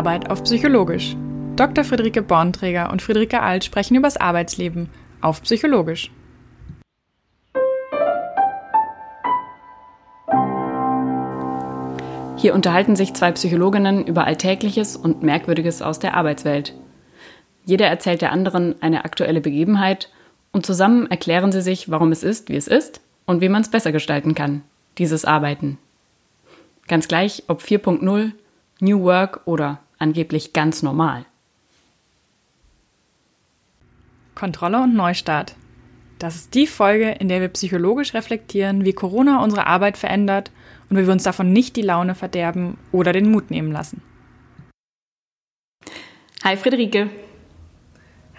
Arbeit auf Psychologisch. Dr. Friederike Bornträger und Friederike Alt sprechen über das Arbeitsleben auf Psychologisch. Hier unterhalten sich zwei Psychologinnen über Alltägliches und Merkwürdiges aus der Arbeitswelt. Jeder erzählt der anderen eine aktuelle Begebenheit und zusammen erklären sie sich, warum es ist, wie es ist und wie man es besser gestalten kann, dieses Arbeiten. Ganz gleich, ob 4.0, New Work oder angeblich ganz normal. Kontrolle und Neustart. Das ist die Folge, in der wir psychologisch reflektieren, wie Corona unsere Arbeit verändert und wie wir uns davon nicht die Laune verderben oder den Mut nehmen lassen. Hi Friederike.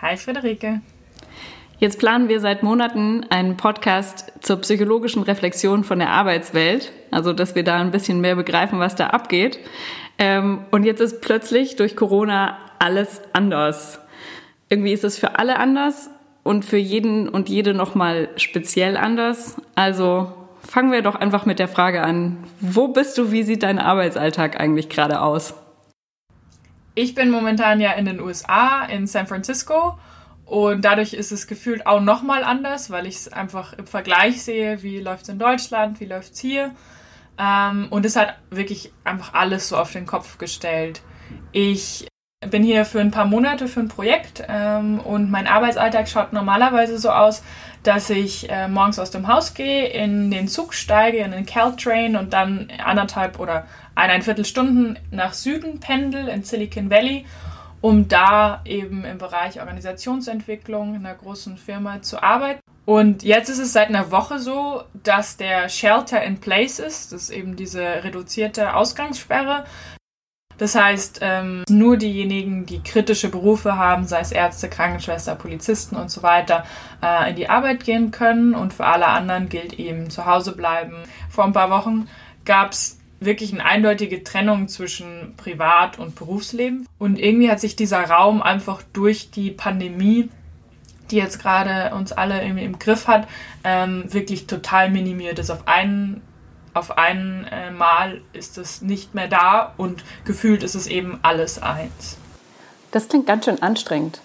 Hi Friederike. Jetzt planen wir seit Monaten einen Podcast zur psychologischen Reflexion von der Arbeitswelt, also dass wir da ein bisschen mehr begreifen, was da abgeht. Ähm, und jetzt ist plötzlich durch Corona alles anders. Irgendwie ist es für alle anders und für jeden und jede nochmal speziell anders. Also fangen wir doch einfach mit der Frage an. Wo bist du? Wie sieht dein Arbeitsalltag eigentlich gerade aus? Ich bin momentan ja in den USA, in San Francisco. Und dadurch ist es gefühlt auch nochmal anders, weil ich es einfach im Vergleich sehe, wie läuft es in Deutschland, wie läuft es hier. Ähm, und es hat wirklich einfach alles so auf den Kopf gestellt. Ich bin hier für ein paar Monate für ein Projekt ähm, und mein Arbeitsalltag schaut normalerweise so aus, dass ich äh, morgens aus dem Haus gehe, in den Zug steige, in den Caltrain und dann anderthalb oder eineinviertel Stunden nach Süden pendel in Silicon Valley, um da eben im Bereich Organisationsentwicklung in einer großen Firma zu arbeiten. Und jetzt ist es seit einer Woche so, dass der Shelter in Place ist. Das ist eben diese reduzierte Ausgangssperre. Das heißt, ähm, nur diejenigen, die kritische Berufe haben, sei es Ärzte, Krankenschwester, Polizisten und so weiter, äh, in die Arbeit gehen können. Und für alle anderen gilt eben zu Hause bleiben. Vor ein paar Wochen gab es wirklich eine eindeutige Trennung zwischen Privat- und Berufsleben. Und irgendwie hat sich dieser Raum einfach durch die Pandemie die jetzt gerade uns alle im, im Griff hat, ähm, wirklich total minimiert ist. Auf einen auf einmal äh, ist es nicht mehr da und gefühlt ist es eben alles eins. Das klingt ganz schön anstrengend.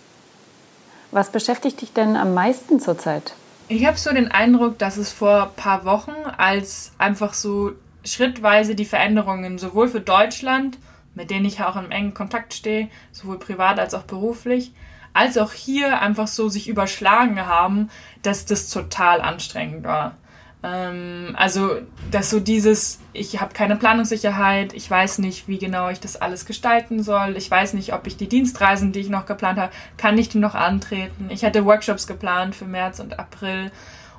Was beschäftigt dich denn am meisten zurzeit? Ich habe so den Eindruck, dass es vor ein paar Wochen, als einfach so schrittweise die Veränderungen sowohl für Deutschland, mit denen ich auch im engen Kontakt stehe, sowohl privat als auch beruflich, als auch hier einfach so sich überschlagen haben, dass das total anstrengend war. Ähm, also, dass so dieses, ich habe keine Planungssicherheit, ich weiß nicht, wie genau ich das alles gestalten soll, ich weiß nicht, ob ich die Dienstreisen, die ich noch geplant habe, kann ich die noch antreten. Ich hatte Workshops geplant für März und April.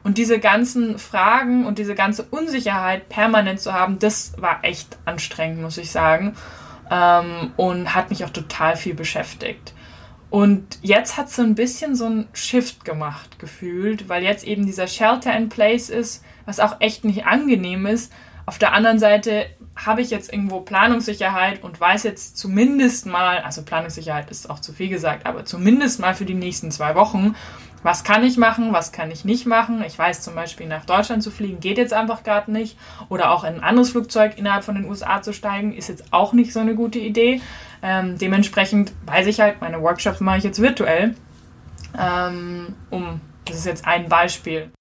Und diese ganzen Fragen und diese ganze Unsicherheit permanent zu haben, das war echt anstrengend, muss ich sagen. Ähm, und hat mich auch total viel beschäftigt. Und jetzt hat so ein bisschen so ein Shift gemacht, gefühlt, weil jetzt eben dieser Shelter in Place ist, was auch echt nicht angenehm ist. Auf der anderen Seite habe ich jetzt irgendwo Planungssicherheit und weiß jetzt zumindest mal, also Planungssicherheit ist auch zu viel gesagt, aber zumindest mal für die nächsten zwei Wochen, was kann ich machen, was kann ich nicht machen. Ich weiß zum Beispiel, nach Deutschland zu fliegen geht jetzt einfach gerade nicht. Oder auch in ein anderes Flugzeug innerhalb von den USA zu steigen, ist jetzt auch nicht so eine gute Idee. Ähm, dementsprechend weiß ich halt, meine Workshops mache ich jetzt virtuell. Ähm, um, das ist jetzt ein Beispiel.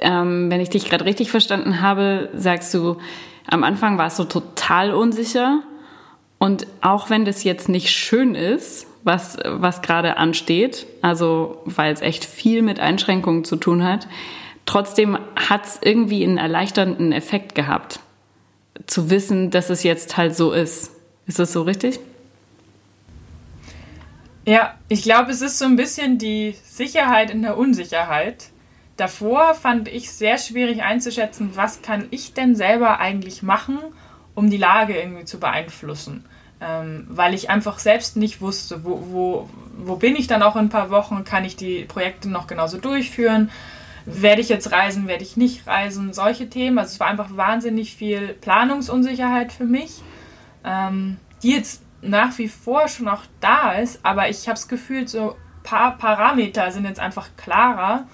Ähm, wenn ich dich gerade richtig verstanden habe, sagst du, am Anfang warst du total unsicher. Und auch wenn das jetzt nicht schön ist, was, was gerade ansteht, also weil es echt viel mit Einschränkungen zu tun hat, trotzdem hat es irgendwie einen erleichternden Effekt gehabt, zu wissen, dass es jetzt halt so ist. Ist das so richtig? Ja, ich glaube, es ist so ein bisschen die Sicherheit in der Unsicherheit. Davor fand ich sehr schwierig einzuschätzen, was kann ich denn selber eigentlich machen, um die Lage irgendwie zu beeinflussen. Ähm, weil ich einfach selbst nicht wusste, wo, wo, wo bin ich dann auch in ein paar Wochen, kann ich die Projekte noch genauso durchführen, werde ich jetzt reisen, werde ich nicht reisen, solche Themen. Also es war einfach wahnsinnig viel Planungsunsicherheit für mich, ähm, die jetzt nach wie vor schon auch da ist, aber ich habe das Gefühl, so ein paar Parameter sind jetzt einfach klarer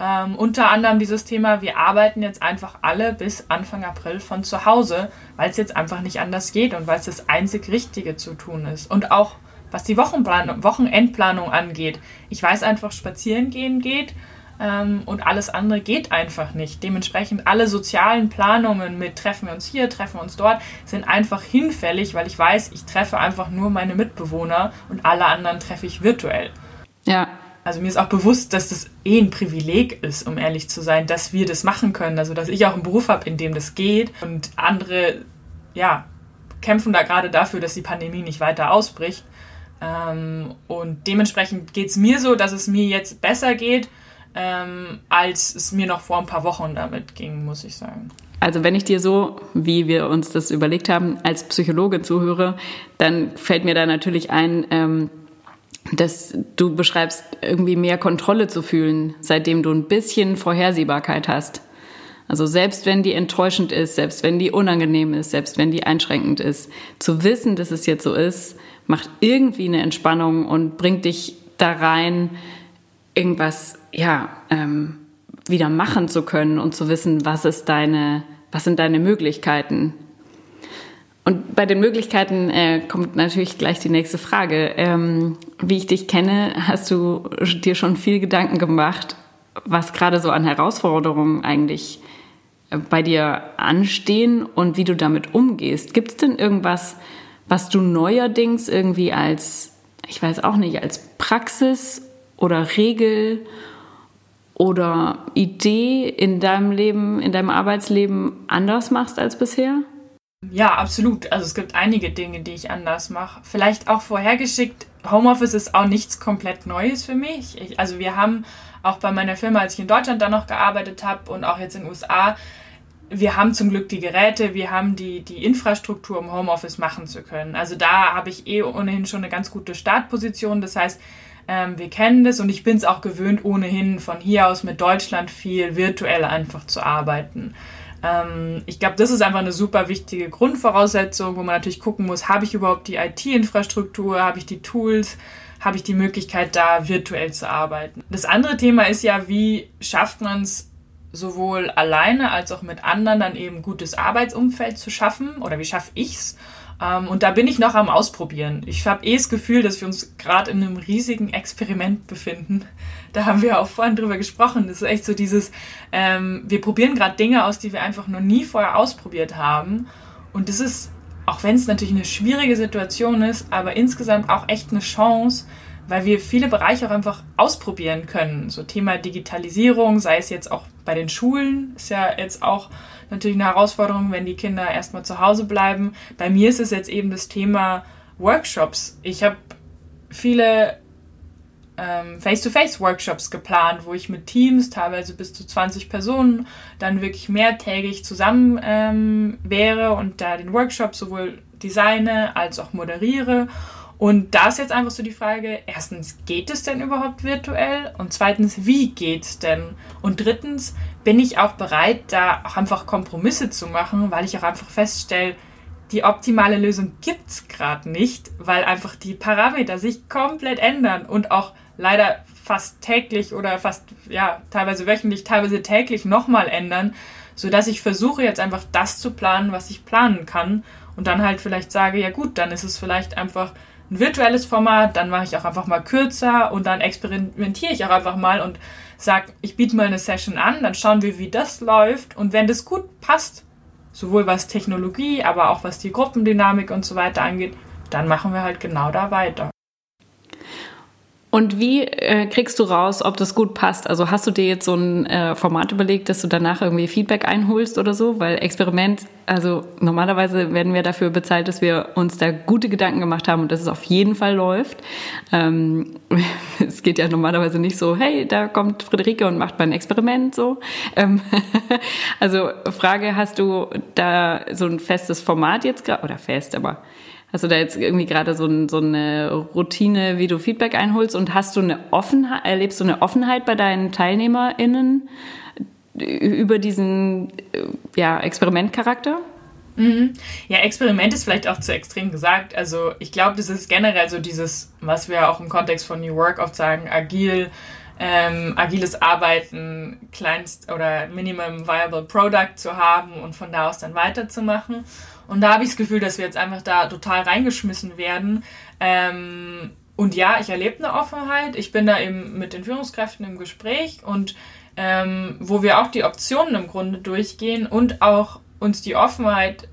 Ähm, unter anderem dieses Thema, wir arbeiten jetzt einfach alle bis Anfang April von zu Hause, weil es jetzt einfach nicht anders geht und weil es das einzig Richtige zu tun ist. Und auch was die Wochenplanung, Wochenendplanung angeht. Ich weiß einfach, spazieren gehen geht ähm, und alles andere geht einfach nicht. Dementsprechend alle sozialen Planungen mit treffen wir uns hier, treffen wir uns dort, sind einfach hinfällig, weil ich weiß, ich treffe einfach nur meine Mitbewohner und alle anderen treffe ich virtuell. Ja. Also mir ist auch bewusst, dass das eh ein Privileg ist, um ehrlich zu sein, dass wir das machen können. Also dass ich auch einen Beruf habe, in dem das geht und andere, ja, kämpfen da gerade dafür, dass die Pandemie nicht weiter ausbricht. Ähm, und dementsprechend geht es mir so, dass es mir jetzt besser geht, ähm, als es mir noch vor ein paar Wochen damit ging, muss ich sagen. Also wenn ich dir so, wie wir uns das überlegt haben, als Psychologe zuhöre, dann fällt mir da natürlich ein, ähm, dass du beschreibst, irgendwie mehr Kontrolle zu fühlen, seitdem du ein bisschen Vorhersehbarkeit hast. Also selbst wenn die enttäuschend ist, selbst wenn die unangenehm ist, selbst wenn die einschränkend ist, zu wissen, dass es jetzt so ist, macht irgendwie eine Entspannung und bringt dich da rein, irgendwas ja ähm, wieder machen zu können und zu wissen, was ist deine, was sind deine Möglichkeiten. Und bei den Möglichkeiten äh, kommt natürlich gleich die nächste Frage. Ähm, wie ich dich kenne, hast du dir schon viel Gedanken gemacht, was gerade so an Herausforderungen eigentlich äh, bei dir anstehen und wie du damit umgehst. Gibt es denn irgendwas, was du neuerdings irgendwie als, ich weiß auch nicht, als Praxis oder Regel oder Idee in deinem Leben, in deinem Arbeitsleben anders machst als bisher? Ja, absolut. Also es gibt einige Dinge, die ich anders mache. Vielleicht auch vorhergeschickt, Homeoffice ist auch nichts komplett Neues für mich. Ich, also wir haben auch bei meiner Firma, als ich in Deutschland dann noch gearbeitet habe und auch jetzt in den USA, wir haben zum Glück die Geräte, wir haben die, die Infrastruktur, um Homeoffice machen zu können. Also da habe ich eh ohnehin schon eine ganz gute Startposition. Das heißt, ähm, wir kennen das und ich bin es auch gewöhnt, ohnehin von hier aus mit Deutschland viel virtuell einfach zu arbeiten. Ähm, ich glaube, das ist einfach eine super wichtige Grundvoraussetzung, wo man natürlich gucken muss, habe ich überhaupt die IT-Infrastruktur, habe ich die Tools, habe ich die Möglichkeit, da virtuell zu arbeiten. Das andere Thema ist ja, wie schafft man es sowohl alleine als auch mit anderen dann eben gutes Arbeitsumfeld zu schaffen oder wie schaffe ich es? Ähm, und da bin ich noch am Ausprobieren. Ich habe eh das Gefühl, dass wir uns gerade in einem riesigen Experiment befinden. Da haben wir auch vorhin drüber gesprochen. Das ist echt so dieses, ähm, wir probieren gerade Dinge aus, die wir einfach noch nie vorher ausprobiert haben. Und das ist, auch wenn es natürlich eine schwierige Situation ist, aber insgesamt auch echt eine Chance, weil wir viele Bereiche auch einfach ausprobieren können. So Thema Digitalisierung, sei es jetzt auch bei den Schulen, ist ja jetzt auch natürlich eine Herausforderung, wenn die Kinder erstmal zu Hause bleiben. Bei mir ist es jetzt eben das Thema Workshops. Ich habe viele ähm, Face-to-Face-Workshops geplant, wo ich mit Teams, teilweise bis zu 20 Personen, dann wirklich mehrtägig zusammen ähm, wäre und da den Workshop sowohl designe als auch moderiere. Und da ist jetzt einfach so die Frage, erstens, geht es denn überhaupt virtuell? Und zweitens, wie geht es denn? Und drittens, bin ich auch bereit, da auch einfach Kompromisse zu machen, weil ich auch einfach feststelle, die optimale Lösung gibt es gerade nicht, weil einfach die Parameter sich komplett ändern und auch leider fast täglich oder fast, ja, teilweise wöchentlich, teilweise täglich nochmal ändern, sodass ich versuche jetzt einfach das zu planen, was ich planen kann und dann halt vielleicht sage, ja gut, dann ist es vielleicht einfach ein virtuelles Format, dann mache ich auch einfach mal kürzer und dann experimentiere ich auch einfach mal und sage, ich biete mal eine Session an, dann schauen wir, wie das läuft und wenn das gut passt, sowohl was Technologie, aber auch was die Gruppendynamik und so weiter angeht, dann machen wir halt genau da weiter. Und wie äh, kriegst du raus, ob das gut passt? Also hast du dir jetzt so ein äh, Format überlegt, dass du danach irgendwie Feedback einholst oder so? Weil Experiment, also normalerweise werden wir dafür bezahlt, dass wir uns da gute Gedanken gemacht haben und dass es auf jeden Fall läuft. Ähm, es geht ja normalerweise nicht so, hey, da kommt Friederike und macht mal ein Experiment so. Ähm, also Frage, hast du da so ein festes Format jetzt gerade, oder fest, aber Hast du da jetzt irgendwie gerade so, so, eine Routine, wie du Feedback einholst und hast du eine Offenheit, erlebst du eine Offenheit bei deinen TeilnehmerInnen über diesen ja, Experimentcharakter? Mhm. Ja, Experiment ist vielleicht auch zu extrem gesagt. Also ich glaube, das ist generell so dieses, was wir auch im Kontext von New Work oft sagen, agil, ähm, agiles Arbeiten, kleinst oder Minimum Viable Product zu haben und von da aus dann weiterzumachen. Und da habe ich das Gefühl, dass wir jetzt einfach da total reingeschmissen werden. Ähm, und ja, ich erlebe eine Offenheit. Ich bin da eben mit den Führungskräften im Gespräch und ähm, wo wir auch die Optionen im Grunde durchgehen und auch uns die Offenheit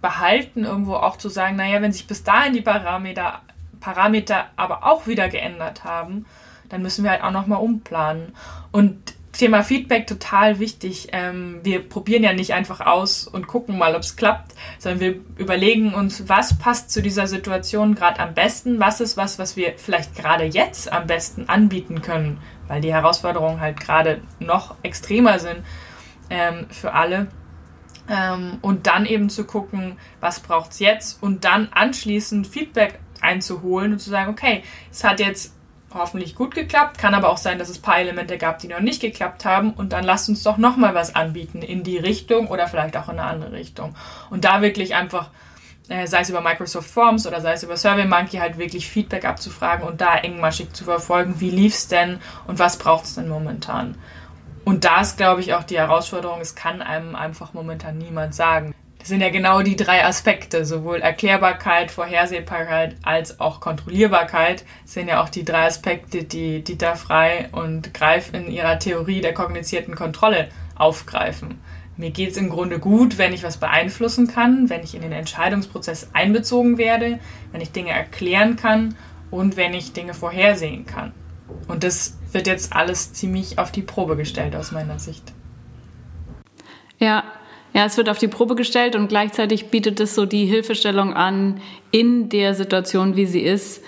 behalten, irgendwo auch zu sagen, naja, wenn sich bis dahin die Parameter, Parameter aber auch wieder geändert haben, dann müssen wir halt auch nochmal umplanen. Und Thema Feedback total wichtig. Ähm, wir probieren ja nicht einfach aus und gucken mal, ob es klappt, sondern wir überlegen uns, was passt zu dieser Situation gerade am besten, was ist was, was wir vielleicht gerade jetzt am besten anbieten können, weil die Herausforderungen halt gerade noch extremer sind ähm, für alle. Ähm, und dann eben zu gucken, was braucht es jetzt und dann anschließend Feedback einzuholen und zu sagen, okay, es hat jetzt hoffentlich gut geklappt, kann aber auch sein, dass es ein paar Elemente gab, die noch nicht geklappt haben und dann lasst uns doch nochmal was anbieten in die Richtung oder vielleicht auch in eine andere Richtung. Und da wirklich einfach, äh, sei es über Microsoft Forms oder sei es über SurveyMonkey, halt wirklich Feedback abzufragen und da engmaschig zu verfolgen, wie lief es denn und was braucht es denn momentan. Und da ist, glaube ich, auch die Herausforderung, es kann einem einfach momentan niemand sagen. Das sind ja genau die drei Aspekte, sowohl Erklärbarkeit, Vorhersehbarkeit als auch Kontrollierbarkeit sind ja auch die drei Aspekte, die Dieter Frei und Greif in ihrer Theorie der kognizierten Kontrolle aufgreifen. Mir geht es im Grunde gut, wenn ich was beeinflussen kann, wenn ich in den Entscheidungsprozess einbezogen werde, wenn ich Dinge erklären kann und wenn ich Dinge vorhersehen kann. Und das wird jetzt alles ziemlich auf die Probe gestellt aus meiner Sicht. Ja, ja, es wird auf die Probe gestellt und gleichzeitig bietet es so die Hilfestellung an, in der Situation, wie sie ist,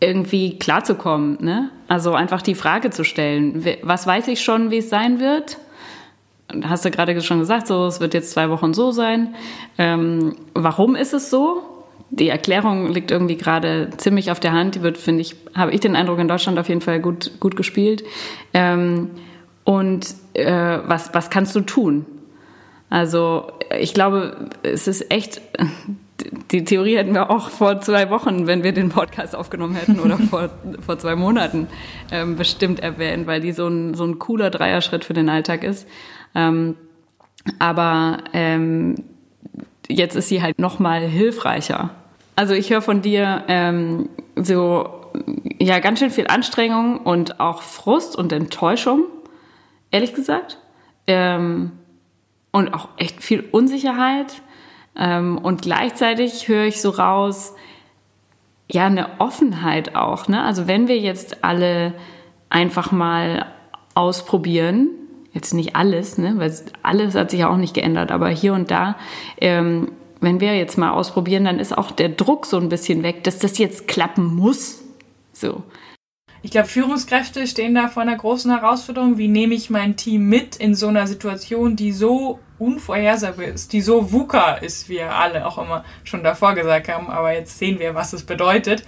irgendwie klarzukommen. Ne? Also einfach die Frage zu stellen, was weiß ich schon, wie es sein wird? Hast du gerade schon gesagt, so es wird jetzt zwei Wochen so sein. Ähm, warum ist es so? die Erklärung liegt irgendwie gerade ziemlich auf der Hand. Die wird, finde ich, habe ich den Eindruck, in Deutschland auf jeden Fall gut, gut gespielt. Ähm, und äh, was, was kannst du tun? Also ich glaube, es ist echt, die Theorie hätten wir auch vor zwei Wochen, wenn wir den Podcast aufgenommen hätten, oder vor, vor zwei Monaten ähm, bestimmt erwähnt, weil die so ein, so ein cooler Dreierschritt für den Alltag ist. Ähm, aber ähm, jetzt ist sie halt noch mal hilfreicher. Also ich höre von dir ähm, so ja ganz schön viel Anstrengung und auch Frust und Enttäuschung, ehrlich gesagt, ähm, und auch echt viel Unsicherheit. Ähm, und gleichzeitig höre ich so raus, ja eine Offenheit auch. Ne? Also wenn wir jetzt alle einfach mal ausprobieren, jetzt nicht alles, ne, weil alles hat sich ja auch nicht geändert, aber hier und da, ähm, wenn wir jetzt mal ausprobieren, dann ist auch der Druck so ein bisschen weg, dass das jetzt klappen muss. So. Ich glaube, Führungskräfte stehen da vor einer großen Herausforderung. Wie nehme ich mein Team mit in so einer Situation, die so unvorhersehbar ist, die so VUCA ist, wie wir alle auch immer schon davor gesagt haben, aber jetzt sehen wir, was es bedeutet.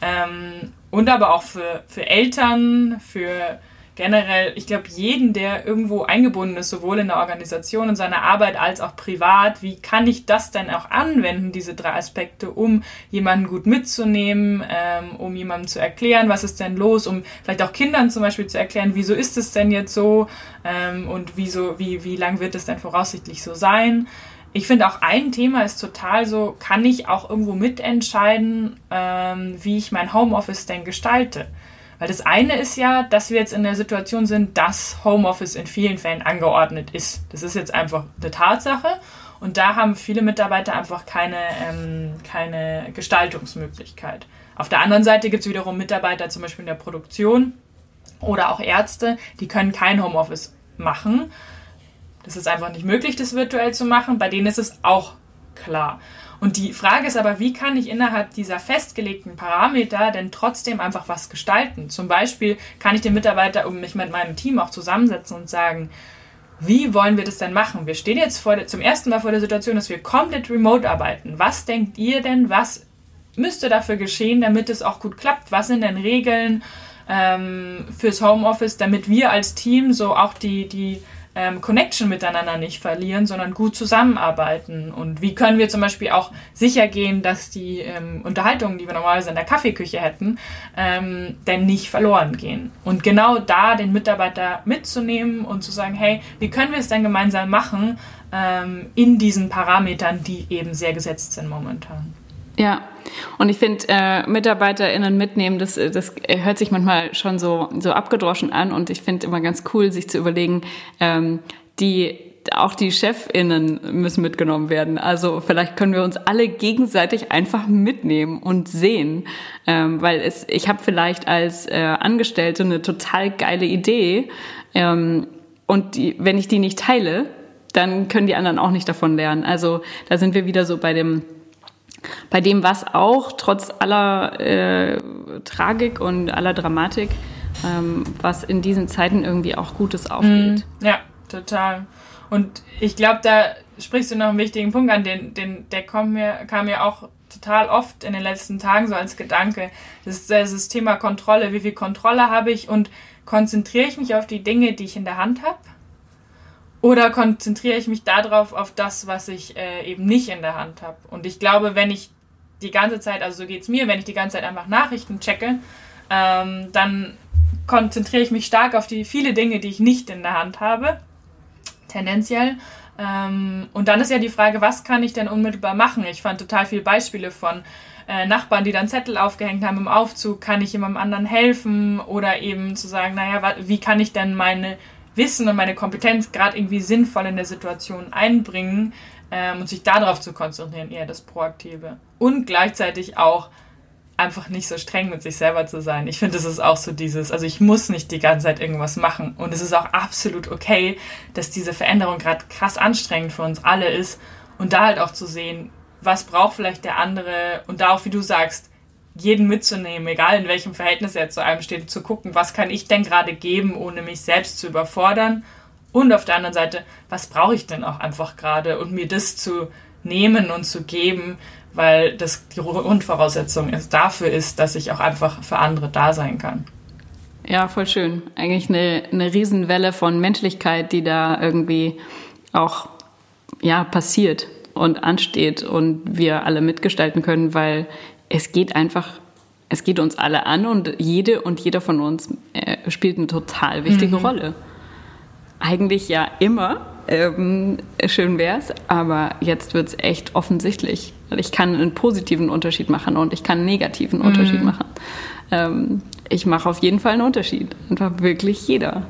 Ähm, und aber auch für, für Eltern, für generell, ich glaube, jeden, der irgendwo eingebunden ist, sowohl in der Organisation und seiner Arbeit als auch privat, wie kann ich das denn auch anwenden, diese drei Aspekte, um jemanden gut mitzunehmen, ähm, um jemandem zu erklären, was ist denn los, um vielleicht auch Kindern zum Beispiel zu erklären, wieso ist es denn jetzt so ähm, und wieso, wie, wie lang wird es denn voraussichtlich so sein. Ich finde auch ein Thema ist total so, kann ich auch irgendwo mitentscheiden, ähm, wie ich mein Homeoffice denn gestalte. Weil das eine ist ja, dass wir jetzt in der Situation sind, dass Homeoffice in vielen Fällen angeordnet ist. Das ist jetzt einfach eine Tatsache. Und da haben viele Mitarbeiter einfach keine, ähm, keine Gestaltungsmöglichkeit. Auf der anderen Seite gibt es wiederum Mitarbeiter, zum Beispiel in der Produktion oder auch Ärzte, die können kein Homeoffice machen. Das ist einfach nicht möglich, das virtuell zu machen. Bei denen ist es auch klar. Und die Frage ist aber, wie kann ich innerhalb dieser festgelegten Parameter denn trotzdem einfach was gestalten? Zum Beispiel kann ich den Mitarbeiter um mich mit meinem Team auch zusammensetzen und sagen, wie wollen wir das denn machen? Wir stehen jetzt der, zum ersten Mal vor der Situation, dass wir komplett remote arbeiten. Was denkt ihr denn, was müsste dafür geschehen, damit es auch gut klappt? Was sind denn Regeln ähm, fürs Homeoffice, damit wir als Team so auch die, die ähm, Connection miteinander nicht verlieren, sondern gut zusammenarbeiten? Und wie können wir zum Beispiel auch sicher gehen, dass die ähm, Unterhaltungen, die wir normalerweise in der Kaffeeküche hätten, ähm, denn nicht verloren gehen? Und genau da den Mitarbeiter mitzunehmen und zu sagen, hey, wie können wir es denn gemeinsam machen ähm, in diesen Parametern, die eben sehr gesetzt sind momentan? Ja, und ich finde, äh, MitarbeiterInnen mitnehmen, das, das hört sich manchmal schon so, so abgedroschen an und ich finde immer ganz cool, sich zu überlegen, ähm, die auch die ChefInnen müssen mitgenommen werden. Also vielleicht können wir uns alle gegenseitig einfach mitnehmen und sehen. Ähm, weil es, ich habe vielleicht als äh, Angestellte eine total geile Idee ähm, und die, wenn ich die nicht teile, dann können die anderen auch nicht davon lernen. Also da sind wir wieder so bei dem bei dem, was auch trotz aller äh, Tragik und aller Dramatik, ähm, was in diesen Zeiten irgendwie auch Gutes aufgeht. Mm, ja, total. Und ich glaube, da sprichst du noch einen wichtigen Punkt an, den, den, der kommt mir, kam mir auch total oft in den letzten Tagen so als Gedanke. Das ist das Thema Kontrolle. Wie viel Kontrolle habe ich und konzentriere ich mich auf die Dinge, die ich in der Hand habe? Oder konzentriere ich mich darauf, auf das, was ich äh, eben nicht in der Hand habe? Und ich glaube, wenn ich die ganze Zeit, also so geht es mir, wenn ich die ganze Zeit einfach Nachrichten checke, ähm, dann konzentriere ich mich stark auf die viele Dinge, die ich nicht in der Hand habe, tendenziell. Ähm, und dann ist ja die Frage, was kann ich denn unmittelbar machen? Ich fand total viele Beispiele von äh, Nachbarn, die dann Zettel aufgehängt haben im Aufzug, kann ich jemandem anderen helfen? Oder eben zu sagen, naja, wie kann ich denn meine Wissen und meine Kompetenz gerade irgendwie sinnvoll in der Situation einbringen ähm, und sich darauf zu konzentrieren, eher das Proaktive. Und gleichzeitig auch einfach nicht so streng mit sich selber zu sein. Ich finde, es ist auch so dieses, also ich muss nicht die ganze Zeit irgendwas machen. Und es ist auch absolut okay, dass diese Veränderung gerade krass anstrengend für uns alle ist. Und da halt auch zu sehen, was braucht vielleicht der andere und da auch, wie du sagst, jeden mitzunehmen, egal in welchem Verhältnis er zu einem steht, zu gucken, was kann ich denn gerade geben, ohne mich selbst zu überfordern. Und auf der anderen Seite, was brauche ich denn auch einfach gerade und mir das zu nehmen und zu geben, weil das die Grundvoraussetzung ist, dafür ist, dass ich auch einfach für andere da sein kann. Ja, voll schön. Eigentlich eine, eine Riesenwelle von Menschlichkeit, die da irgendwie auch ja, passiert und ansteht und wir alle mitgestalten können, weil es geht einfach, es geht uns alle an und jede und jeder von uns äh, spielt eine total wichtige mhm. Rolle. Eigentlich ja immer. Ähm, schön wär's, aber jetzt wird's echt offensichtlich. Ich kann einen positiven Unterschied machen und ich kann einen negativen mhm. Unterschied machen. Ähm, ich mache auf jeden Fall einen Unterschied. Einfach wirklich jeder.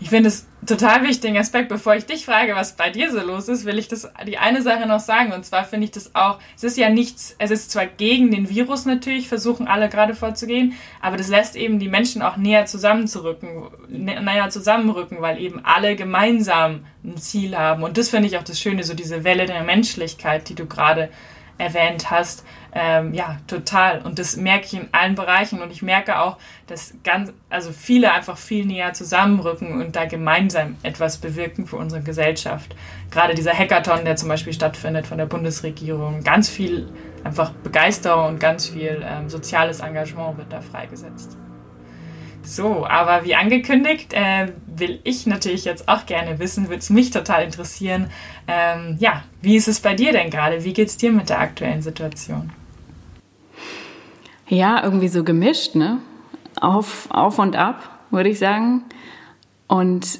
Ich finde es total wichtigen Aspekt. Bevor ich dich frage, was bei dir so los ist, will ich das, die eine Sache noch sagen. Und zwar finde ich das auch, es ist ja nichts, es ist zwar gegen den Virus natürlich, versuchen alle gerade vorzugehen, aber das lässt eben die Menschen auch näher zusammenzurücken, näher zusammenrücken, weil eben alle gemeinsam ein Ziel haben. Und das finde ich auch das Schöne, so diese Welle der Menschlichkeit, die du gerade erwähnt hast, ähm, ja, total. Und das merke ich in allen Bereichen. Und ich merke auch, dass ganz, also viele einfach viel näher zusammenrücken und da gemeinsam etwas bewirken für unsere Gesellschaft. Gerade dieser Hackathon, der zum Beispiel stattfindet von der Bundesregierung, ganz viel einfach Begeisterung und ganz viel ähm, soziales Engagement wird da freigesetzt. So, aber wie angekündigt, äh, will ich natürlich jetzt auch gerne wissen, würde es mich total interessieren. Ähm, ja, wie ist es bei dir denn gerade? Wie geht es dir mit der aktuellen Situation? Ja, irgendwie so gemischt, ne? Auf, auf und ab, würde ich sagen. Und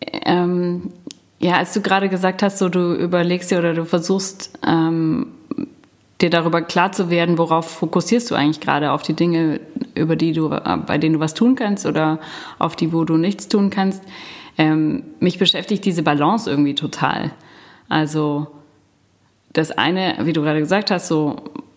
ähm, ja, als du gerade gesagt hast, so du überlegst dir oder du versuchst ähm, dir darüber klar zu werden, worauf fokussierst du eigentlich gerade auf die Dinge, über die du, bei denen du was tun kannst oder auf die, wo du nichts tun kannst. Ähm, mich beschäftigt diese Balance irgendwie total. Also das eine, wie du gerade gesagt hast, so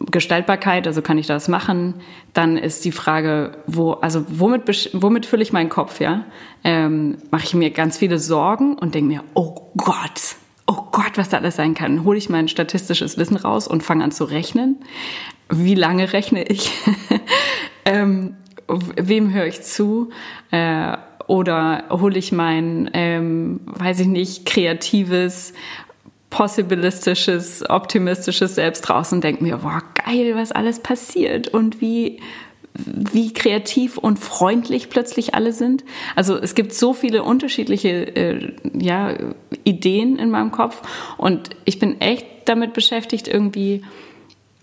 Gestaltbarkeit, also kann ich das machen? Dann ist die Frage, wo, also womit, womit fülle ich meinen Kopf, ja? Ähm, Mache ich mir ganz viele Sorgen und denke mir, oh Gott, oh Gott, was da alles sein kann. Hole ich mein statistisches Wissen raus und fange an zu rechnen. Wie lange rechne ich? ähm, wem höre ich zu? Äh, oder hole ich mein, ähm, weiß ich nicht, kreatives, possibilistisches, optimistisches Selbst raus und denke mir, boah, geil, was alles passiert und wie wie kreativ und freundlich plötzlich alle sind. Also es gibt so viele unterschiedliche äh, ja, Ideen in meinem Kopf und ich bin echt damit beschäftigt, irgendwie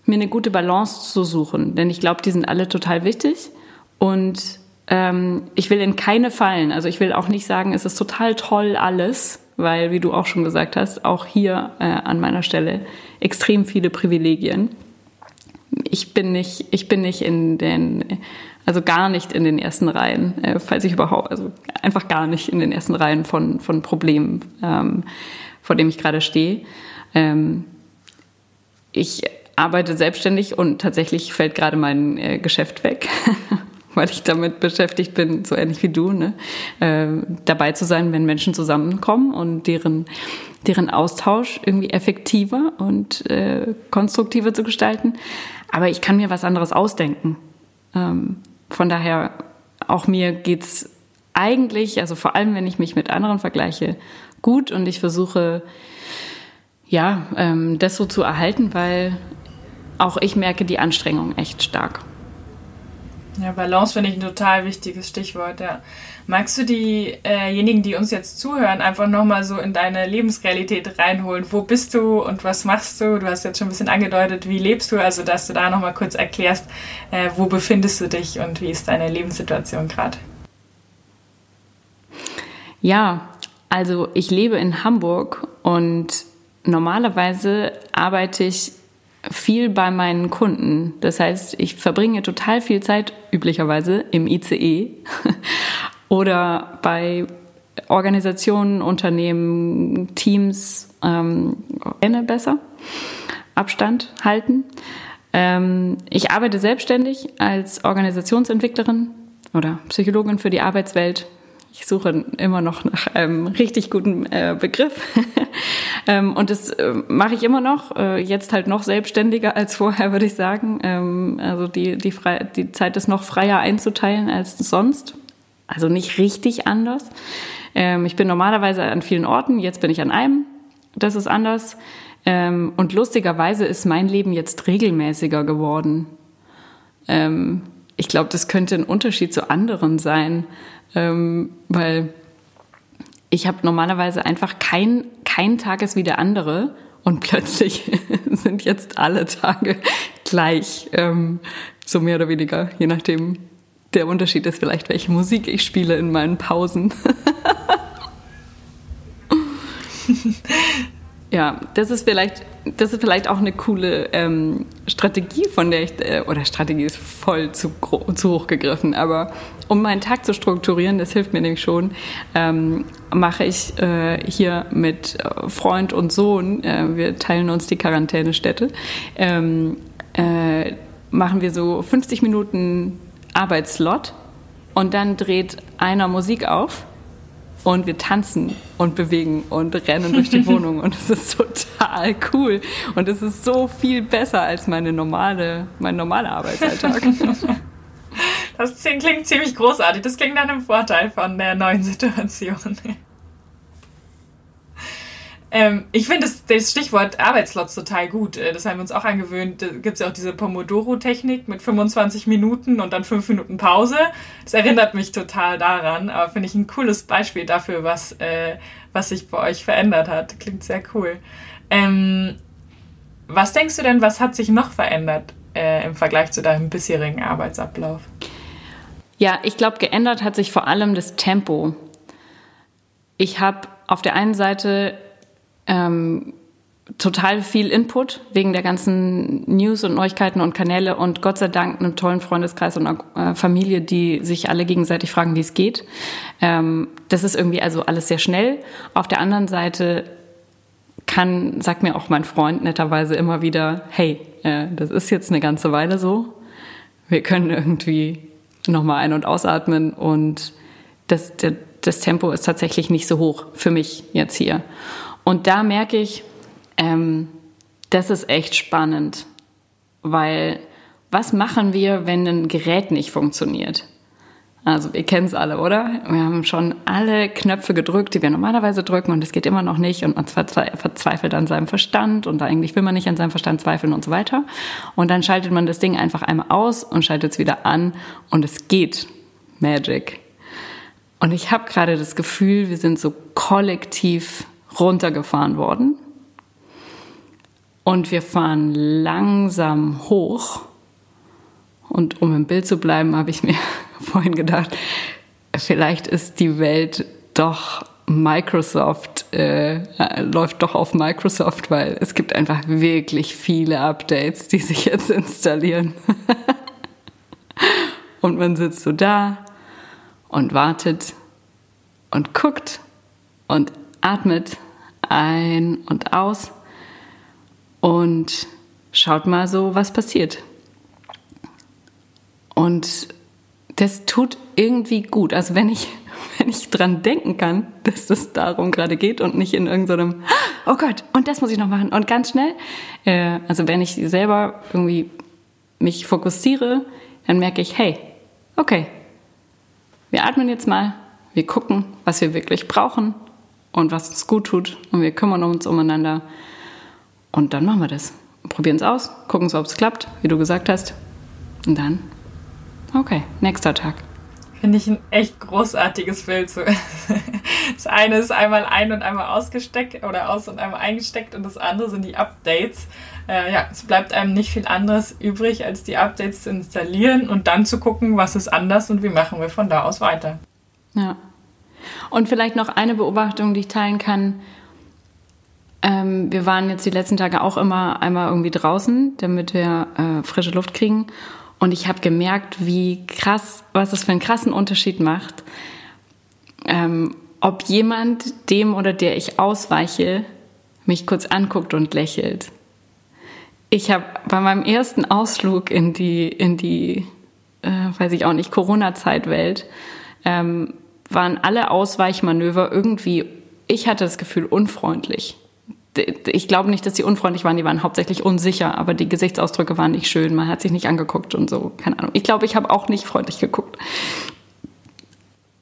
mir eine gute Balance zu suchen. Denn ich glaube, die sind alle total wichtig und ähm, ich will in keine fallen. Also ich will auch nicht sagen, es ist total toll alles, weil, wie du auch schon gesagt hast, auch hier äh, an meiner Stelle extrem viele Privilegien ich bin nicht, ich bin nicht in den, also gar nicht in den ersten Reihen, äh, falls ich überhaupt, also einfach gar nicht in den ersten Reihen von, von Problemen, ähm, vor dem ich gerade stehe. Ähm, ich arbeite selbstständig und tatsächlich fällt gerade mein äh, Geschäft weg, weil ich damit beschäftigt bin, so ähnlich wie du, ne? äh, dabei zu sein, wenn Menschen zusammenkommen und deren, deren Austausch irgendwie effektiver und äh, konstruktiver zu gestalten. Aber ich kann mir was anderes ausdenken. Ähm, von daher, auch mir geht's eigentlich, also vor allem, wenn ich mich mit anderen vergleiche, gut und ich versuche, ja, ähm, das so zu erhalten, weil auch ich merke die Anstrengung echt stark. Ja, Balance finde ich ein total wichtiges Stichwort, ja. Magst du diejenigen, äh die uns jetzt zuhören, einfach nochmal so in deine Lebensrealität reinholen? Wo bist du und was machst du? Du hast jetzt schon ein bisschen angedeutet, wie lebst du? Also, dass du da nochmal kurz erklärst, äh, wo befindest du dich und wie ist deine Lebenssituation gerade? Ja, also ich lebe in Hamburg und normalerweise arbeite ich viel bei meinen Kunden. Das heißt, ich verbringe total viel Zeit üblicherweise im ICE oder bei Organisationen, Unternehmen, Teams ähm, besser Abstand halten. Ähm, ich arbeite selbstständig als Organisationsentwicklerin oder Psychologin für die Arbeitswelt ich suche immer noch nach einem richtig guten äh, Begriff. ähm, und das äh, mache ich immer noch, äh, jetzt halt noch selbstständiger als vorher, würde ich sagen. Ähm, also die, die, die Zeit ist noch freier einzuteilen als sonst. Also nicht richtig anders. Ähm, ich bin normalerweise an vielen Orten, jetzt bin ich an einem. Das ist anders. Und lustigerweise ist mein Leben jetzt regelmäßiger geworden. Ich glaube, das könnte ein Unterschied zu anderen sein ähm, weil ich habe normalerweise einfach kein, kein Tag ist wie der andere und plötzlich sind jetzt alle Tage gleich, ähm, so mehr oder weniger, je nachdem. Der Unterschied ist vielleicht, welche Musik ich spiele in meinen Pausen. Ja, das ist vielleicht, das ist vielleicht auch eine coole ähm, Strategie, von der ich, äh, oder Strategie ist voll zu, zu hoch gegriffen, aber um meinen Tag zu strukturieren, das hilft mir nämlich schon, ähm, mache ich äh, hier mit Freund und Sohn, äh, wir teilen uns die Quarantänestätte, ähm, äh, machen wir so 50 Minuten Arbeitslot und dann dreht einer Musik auf und wir tanzen und bewegen und rennen durch die Wohnung und es ist total cool und es ist so viel besser als meine normale, mein normaler Arbeitsalltag. Das klingt ziemlich großartig. Das klingt nach einem Vorteil von der neuen Situation. Ähm, ich finde das, das, Stichwort Arbeitslotz total gut. Äh, das haben wir uns auch angewöhnt. Da gibt es ja auch diese Pomodoro-Technik mit 25 Minuten und dann 5 Minuten Pause. Das erinnert mich total daran, aber finde ich ein cooles Beispiel dafür, was, äh, was sich bei euch verändert hat. Klingt sehr cool. Ähm, was denkst du denn, was hat sich noch verändert äh, im Vergleich zu deinem bisherigen Arbeitsablauf? Ja, ich glaube, geändert hat sich vor allem das Tempo. Ich habe auf der einen Seite ähm, total viel Input wegen der ganzen News und Neuigkeiten und Kanäle und Gott sei Dank einem tollen Freundeskreis und einer äh, Familie, die sich alle gegenseitig fragen, wie es geht. Ähm, das ist irgendwie also alles sehr schnell. Auf der anderen Seite kann, sagt mir auch mein Freund netterweise immer wieder, hey, äh, das ist jetzt eine ganze Weile so. Wir können irgendwie nochmal ein- und ausatmen und das, das Tempo ist tatsächlich nicht so hoch für mich jetzt hier. Und da merke ich, ähm, das ist echt spannend, weil was machen wir, wenn ein Gerät nicht funktioniert? Also ihr kennt es alle, oder? Wir haben schon alle Knöpfe gedrückt, die wir normalerweise drücken und es geht immer noch nicht und man verzweifelt an seinem Verstand und eigentlich will man nicht an seinem Verstand zweifeln und so weiter. Und dann schaltet man das Ding einfach einmal aus und schaltet es wieder an und es geht. Magic. Und ich habe gerade das Gefühl, wir sind so kollektiv runtergefahren worden und wir fahren langsam hoch. Und um im Bild zu bleiben, habe ich mir vorhin gedacht, vielleicht ist die Welt doch Microsoft, äh, läuft doch auf Microsoft, weil es gibt einfach wirklich viele Updates, die sich jetzt installieren. und man sitzt so da und wartet und guckt und atmet ein und aus und schaut mal so, was passiert. Und das tut irgendwie gut. Also wenn ich, wenn ich dran denken kann, dass das darum gerade geht und nicht in irgendeinem, oh Gott, und das muss ich noch machen und ganz schnell. Äh, also wenn ich selber irgendwie mich fokussiere, dann merke ich, hey, okay, wir atmen jetzt mal, wir gucken, was wir wirklich brauchen und was uns gut tut und wir kümmern uns umeinander und dann machen wir das. Probieren es aus, gucken ob es klappt, wie du gesagt hast. Und dann, okay, nächster Tag. Finde ich ein echt großartiges Bild. Das eine ist einmal ein- und einmal ausgesteckt oder aus- und einmal eingesteckt und das andere sind die Updates. Äh, ja, es bleibt einem nicht viel anderes übrig, als die Updates zu installieren und dann zu gucken, was ist anders und wie machen wir von da aus weiter. Ja. Und vielleicht noch eine Beobachtung, die ich teilen kann. Ähm, wir waren jetzt die letzten Tage auch immer einmal irgendwie draußen, damit wir äh, frische Luft kriegen. Und ich habe gemerkt, wie krass, was das für einen krassen Unterschied macht, ähm, ob jemand, dem oder der ich ausweiche, mich kurz anguckt und lächelt. Ich habe bei meinem ersten Ausflug in die, in die, äh, weiß ich auch nicht, Corona-Zeitwelt, ähm, waren alle Ausweichmanöver irgendwie, ich hatte das Gefühl, unfreundlich ich glaube nicht, dass sie unfreundlich waren, die waren hauptsächlich unsicher, aber die Gesichtsausdrücke waren nicht schön, man hat sich nicht angeguckt und so, keine Ahnung. Ich glaube, ich habe auch nicht freundlich geguckt.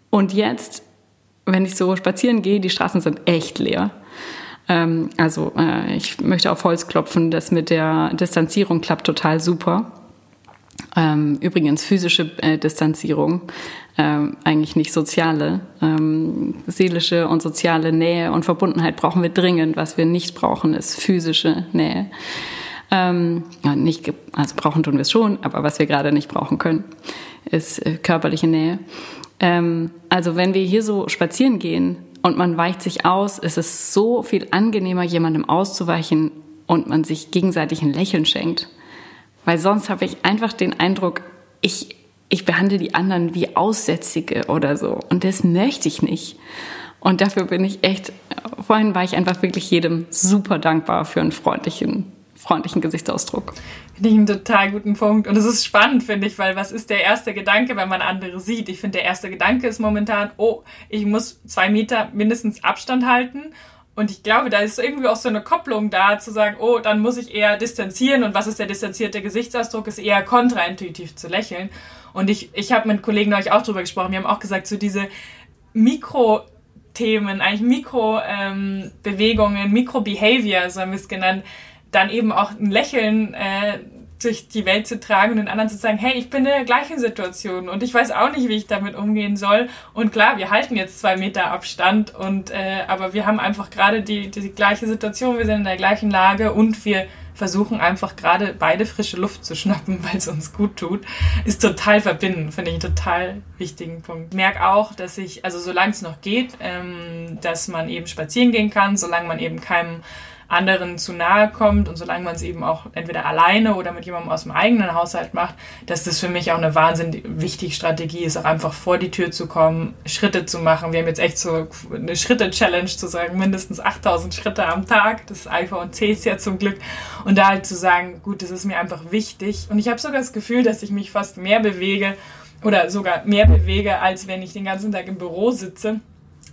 Und jetzt, wenn ich so spazieren gehe, die Straßen sind echt leer. Ähm, also äh, ich möchte auf Holz klopfen, das mit der Distanzierung klappt total super. Ähm, übrigens physische äh, Distanzierung, ähm, eigentlich nicht soziale. Ähm, seelische und soziale Nähe und Verbundenheit brauchen wir dringend. Was wir nicht brauchen, ist physische Nähe. Ähm, nicht, also brauchen tun wir es schon, aber was wir gerade nicht brauchen können, ist äh, körperliche Nähe. Ähm, also wenn wir hier so spazieren gehen und man weicht sich aus, ist es so viel angenehmer, jemandem auszuweichen und man sich gegenseitig ein Lächeln schenkt. Weil sonst habe ich einfach den Eindruck, ich, ich behandle die anderen wie Aussätzige oder so. Und das möchte ich nicht. Und dafür bin ich echt, vorhin war ich einfach wirklich jedem super dankbar für einen freundlichen, freundlichen Gesichtsausdruck. Finde ich einen total guten Punkt. Und es ist spannend, finde ich, weil was ist der erste Gedanke, wenn man andere sieht? Ich finde, der erste Gedanke ist momentan, oh, ich muss zwei Meter mindestens Abstand halten. Und ich glaube, da ist irgendwie auch so eine Kopplung da, zu sagen, oh, dann muss ich eher distanzieren. Und was ist der distanzierte Gesichtsausdruck? Ist eher kontraintuitiv zu lächeln. Und ich, ich habe mit Kollegen euch auch drüber gesprochen. Wir haben auch gesagt, so diese Mikro-Themen, eigentlich Mikro-Bewegungen, ähm, Mikro-Behavior, so haben wir es genannt, dann eben auch ein Lächeln äh, durch die Welt zu tragen und den anderen zu sagen, hey, ich bin in der gleichen Situation und ich weiß auch nicht, wie ich damit umgehen soll. Und klar, wir halten jetzt zwei Meter Abstand und äh, aber wir haben einfach gerade die, die gleiche Situation, wir sind in der gleichen Lage und wir versuchen einfach gerade beide frische Luft zu schnappen, weil es uns gut tut, ist total verbinden, finde ich einen total wichtigen Punkt. Ich merke auch, dass ich, also solange es noch geht, ähm, dass man eben spazieren gehen kann, solange man eben keinem anderen zu nahe kommt und solange man es eben auch entweder alleine oder mit jemandem aus dem eigenen Haushalt macht, dass das für mich auch eine wahnsinnig wichtige Strategie ist, auch einfach vor die Tür zu kommen, Schritte zu machen. Wir haben jetzt echt so eine Schritte-Challenge zu sagen, mindestens 8000 Schritte am Tag. Das iPhone C ist ja zum Glück. Und da halt zu sagen, gut, das ist mir einfach wichtig. Und ich habe sogar das Gefühl, dass ich mich fast mehr bewege oder sogar mehr bewege, als wenn ich den ganzen Tag im Büro sitze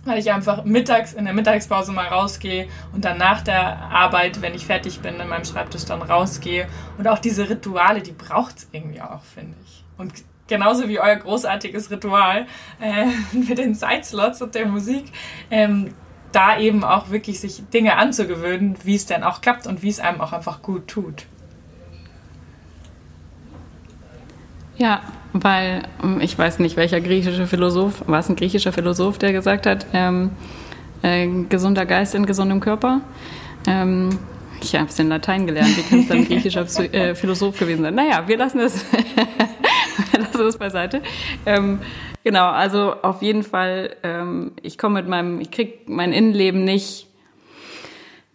weil ich einfach mittags in der Mittagspause mal rausgehe und dann nach der Arbeit, wenn ich fertig bin, in meinem Schreibtisch dann rausgehe. Und auch diese Rituale, die braucht es irgendwie auch, finde ich. Und genauso wie euer großartiges Ritual äh, mit den Sideslots und der Musik, ähm, da eben auch wirklich sich Dinge anzugewöhnen, wie es denn auch klappt und wie es einem auch einfach gut tut. Ja, weil ähm, ich weiß nicht, welcher griechische Philosoph, war es ein griechischer Philosoph, der gesagt hat, ähm, äh, gesunder Geist in gesundem Körper. Ähm, ich habe es in Latein gelernt. Wie kann es dann ein griechischer äh, Philosoph gewesen sein? Naja, wir lassen es, wir lassen es beiseite. Ähm, genau, also auf jeden Fall, ähm, ich komme mit meinem, ich krieg mein Innenleben nicht,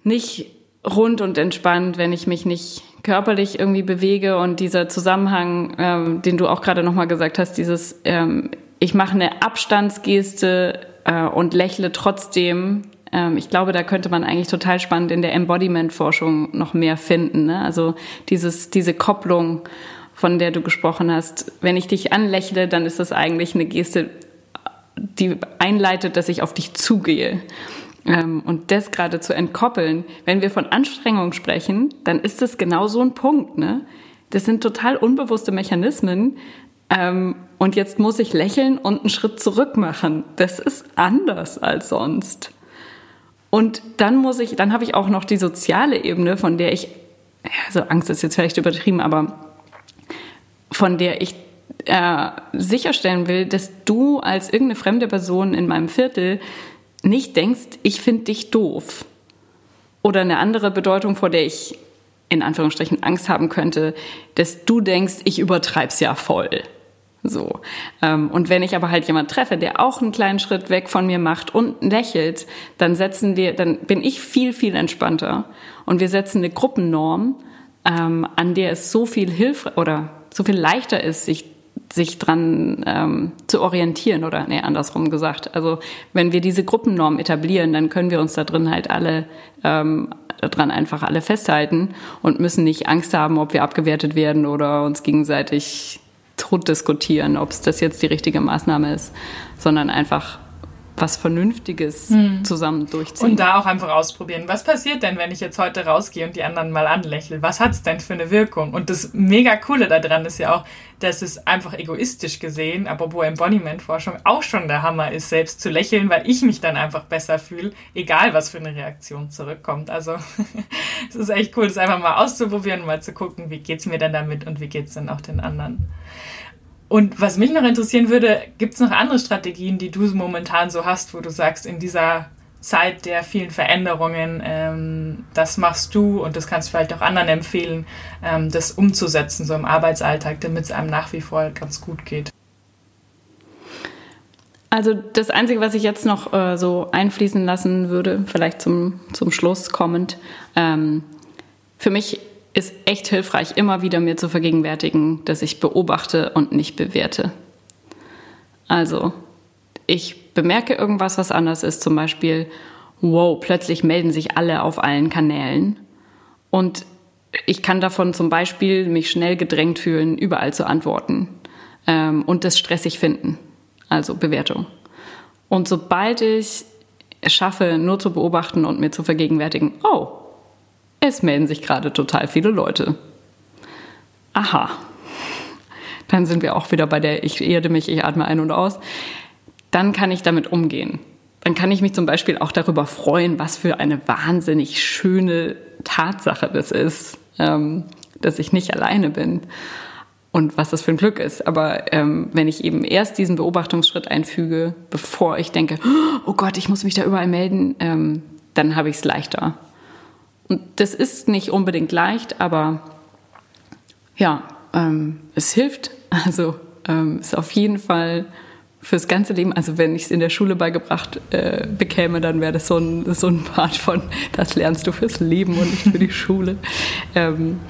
nicht rund und entspannt, wenn ich mich nicht körperlich irgendwie bewege und dieser Zusammenhang, ähm, den du auch gerade nochmal gesagt hast, dieses, ähm, ich mache eine Abstandsgeste äh, und lächle trotzdem. Ähm, ich glaube, da könnte man eigentlich total spannend in der Embodiment-Forschung noch mehr finden. Ne? Also dieses, diese Kopplung, von der du gesprochen hast. Wenn ich dich anlächle, dann ist das eigentlich eine Geste, die einleitet, dass ich auf dich zugehe. Ähm, und das gerade zu entkoppeln, wenn wir von Anstrengung sprechen, dann ist das genau so ein Punkt. Ne? Das sind total unbewusste Mechanismen. Ähm, und jetzt muss ich lächeln und einen Schritt zurück machen. Das ist anders als sonst. Und dann muss ich, dann habe ich auch noch die soziale Ebene, von der ich, also Angst ist jetzt vielleicht übertrieben, aber von der ich äh, sicherstellen will, dass du als irgendeine fremde Person in meinem Viertel nicht denkst, ich finde dich doof. Oder eine andere Bedeutung, vor der ich in Anführungsstrichen Angst haben könnte, dass du denkst, ich übertreib's ja voll. So. Ähm, und wenn ich aber halt jemand treffe, der auch einen kleinen Schritt weg von mir macht und lächelt, dann setzen wir, dann bin ich viel, viel entspannter. Und wir setzen eine Gruppennorm, ähm, an der es so viel Hilfe oder so viel leichter ist, sich sich dran ähm, zu orientieren oder nee, andersrum gesagt. Also wenn wir diese Gruppennorm etablieren, dann können wir uns da drin halt alle ähm, dran einfach alle festhalten und müssen nicht Angst haben, ob wir abgewertet werden oder uns gegenseitig tot diskutieren, ob es das jetzt die richtige Maßnahme ist, sondern einfach was Vernünftiges hm. zusammen durchziehen. Und da auch einfach ausprobieren. Was passiert denn, wenn ich jetzt heute rausgehe und die anderen mal anlächle? Was hat es denn für eine Wirkung? Und das mega Coole daran ist ja auch, dass es einfach egoistisch gesehen, aber wo Embodiment-Forschung auch schon der Hammer ist, selbst zu lächeln, weil ich mich dann einfach besser fühle, egal was für eine Reaktion zurückkommt. Also es ist echt cool, das einfach mal auszuprobieren, mal zu gucken, wie geht es mir denn damit und wie geht es denn auch den anderen. Und was mich noch interessieren würde, gibt es noch andere Strategien, die du momentan so hast, wo du sagst, in dieser Zeit der vielen Veränderungen, ähm, das machst du und das kannst du vielleicht auch anderen empfehlen, ähm, das umzusetzen, so im Arbeitsalltag, damit es einem nach wie vor ganz gut geht? Also das Einzige, was ich jetzt noch äh, so einfließen lassen würde, vielleicht zum, zum Schluss kommend, ähm, für mich ist echt hilfreich, immer wieder mir zu vergegenwärtigen, dass ich beobachte und nicht bewerte. Also, ich bemerke irgendwas, was anders ist, zum Beispiel, wow, plötzlich melden sich alle auf allen Kanälen. Und ich kann davon zum Beispiel mich schnell gedrängt fühlen, überall zu antworten ähm, und das stressig finden. Also Bewertung. Und sobald ich es schaffe, nur zu beobachten und mir zu vergegenwärtigen, oh, es melden sich gerade total viele Leute. Aha. Dann sind wir auch wieder bei der Ich erde mich, ich atme ein und aus. Dann kann ich damit umgehen. Dann kann ich mich zum Beispiel auch darüber freuen, was für eine wahnsinnig schöne Tatsache das ist, ähm, dass ich nicht alleine bin und was das für ein Glück ist. Aber ähm, wenn ich eben erst diesen Beobachtungsschritt einfüge, bevor ich denke, oh Gott, ich muss mich da überall melden, ähm, dann habe ich es leichter. Und das ist nicht unbedingt leicht, aber ja, ähm, es hilft. Also ähm, ist auf jeden Fall fürs ganze Leben. Also wenn ich es in der Schule beigebracht äh, bekäme, dann wäre das so ein, so ein Part von, das lernst du fürs Leben und nicht für die Schule. Ähm,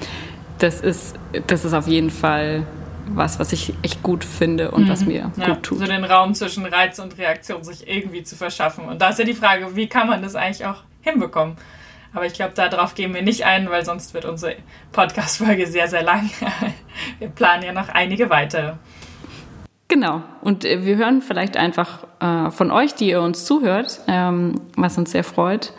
das, ist, das ist auf jeden Fall was, was ich echt gut finde und mhm. was mir ja, gut tut. So den Raum zwischen Reiz und Reaktion sich irgendwie zu verschaffen. Und da ist ja die Frage, wie kann man das eigentlich auch hinbekommen? Aber ich glaube, darauf gehen wir nicht ein, weil sonst wird unsere Podcast-Folge sehr, sehr lang. wir planen ja noch einige weitere. Genau. Und äh, wir hören vielleicht einfach äh, von euch, die ihr uns zuhört, ähm, was uns sehr freut,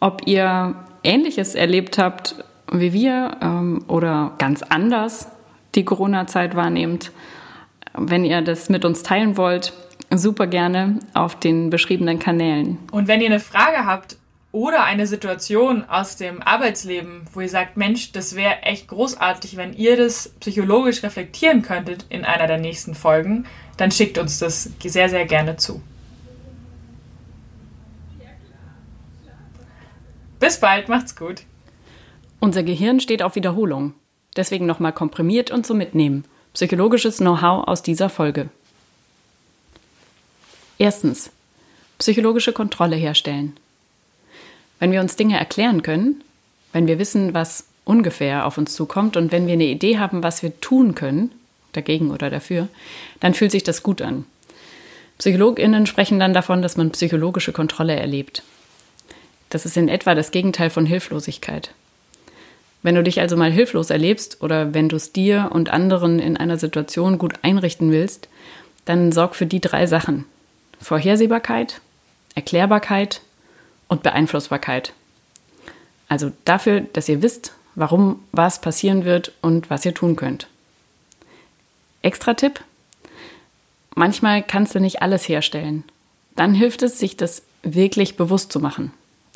ob ihr Ähnliches erlebt habt wie wir ähm, oder ganz anders die Corona-Zeit wahrnehmt wenn ihr das mit uns teilen wollt, super gerne auf den beschriebenen Kanälen. Und wenn ihr eine Frage habt oder eine Situation aus dem Arbeitsleben, wo ihr sagt, Mensch, das wäre echt großartig, wenn ihr das psychologisch reflektieren könntet in einer der nächsten Folgen, dann schickt uns das sehr, sehr gerne zu. Bis bald, macht's gut. Unser Gehirn steht auf Wiederholung. Deswegen nochmal komprimiert und so mitnehmen. Psychologisches Know-how aus dieser Folge. Erstens. Psychologische Kontrolle herstellen. Wenn wir uns Dinge erklären können, wenn wir wissen, was ungefähr auf uns zukommt und wenn wir eine Idee haben, was wir tun können, dagegen oder dafür, dann fühlt sich das gut an. PsychologInnen sprechen dann davon, dass man psychologische Kontrolle erlebt. Das ist in etwa das Gegenteil von Hilflosigkeit. Wenn du dich also mal hilflos erlebst oder wenn du es dir und anderen in einer Situation gut einrichten willst, dann sorg für die drei Sachen. Vorhersehbarkeit, Erklärbarkeit und Beeinflussbarkeit. Also dafür, dass ihr wisst, warum was passieren wird und was ihr tun könnt. Extra Tipp? Manchmal kannst du nicht alles herstellen. Dann hilft es, sich das wirklich bewusst zu machen.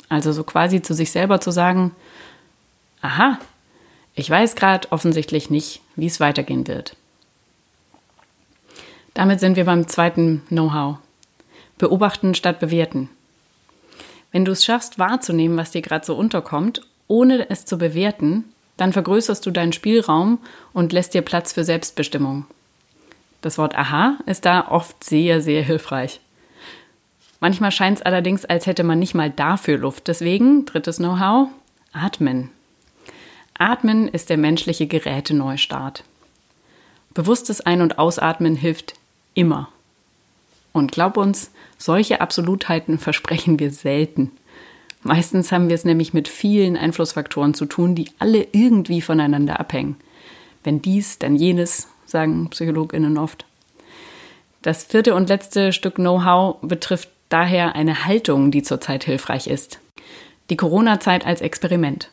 Also so quasi zu sich selber zu sagen, aha, ich weiß gerade offensichtlich nicht, wie es weitergehen wird. Damit sind wir beim zweiten Know-how. Beobachten statt bewerten. Wenn du es schaffst wahrzunehmen, was dir gerade so unterkommt, ohne es zu bewerten, dann vergrößerst du deinen Spielraum und lässt dir Platz für Selbstbestimmung. Das Wort Aha ist da oft sehr, sehr hilfreich. Manchmal scheint es allerdings, als hätte man nicht mal dafür Luft. Deswegen, drittes Know-how, atmen. Atmen ist der menschliche Geräteneustart. Bewusstes Ein- und Ausatmen hilft immer. Und glaub uns, solche Absolutheiten versprechen wir selten. Meistens haben wir es nämlich mit vielen Einflussfaktoren zu tun, die alle irgendwie voneinander abhängen. Wenn dies, dann jenes, sagen PsychologInnen oft. Das vierte und letzte Stück Know-how betrifft daher eine Haltung, die zurzeit hilfreich ist. Die Corona-Zeit als Experiment.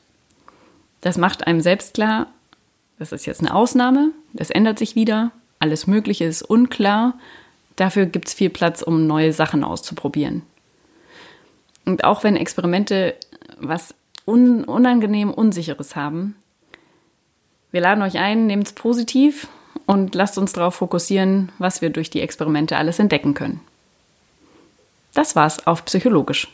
Das macht einem selbst klar, das ist jetzt eine Ausnahme, das ändert sich wieder, alles Mögliche ist unklar, dafür gibt es viel Platz, um neue Sachen auszuprobieren. Und auch wenn Experimente was un unangenehm Unsicheres haben, wir laden euch ein, nehmt es positiv und lasst uns darauf fokussieren, was wir durch die Experimente alles entdecken können. Das war's auf psychologisch.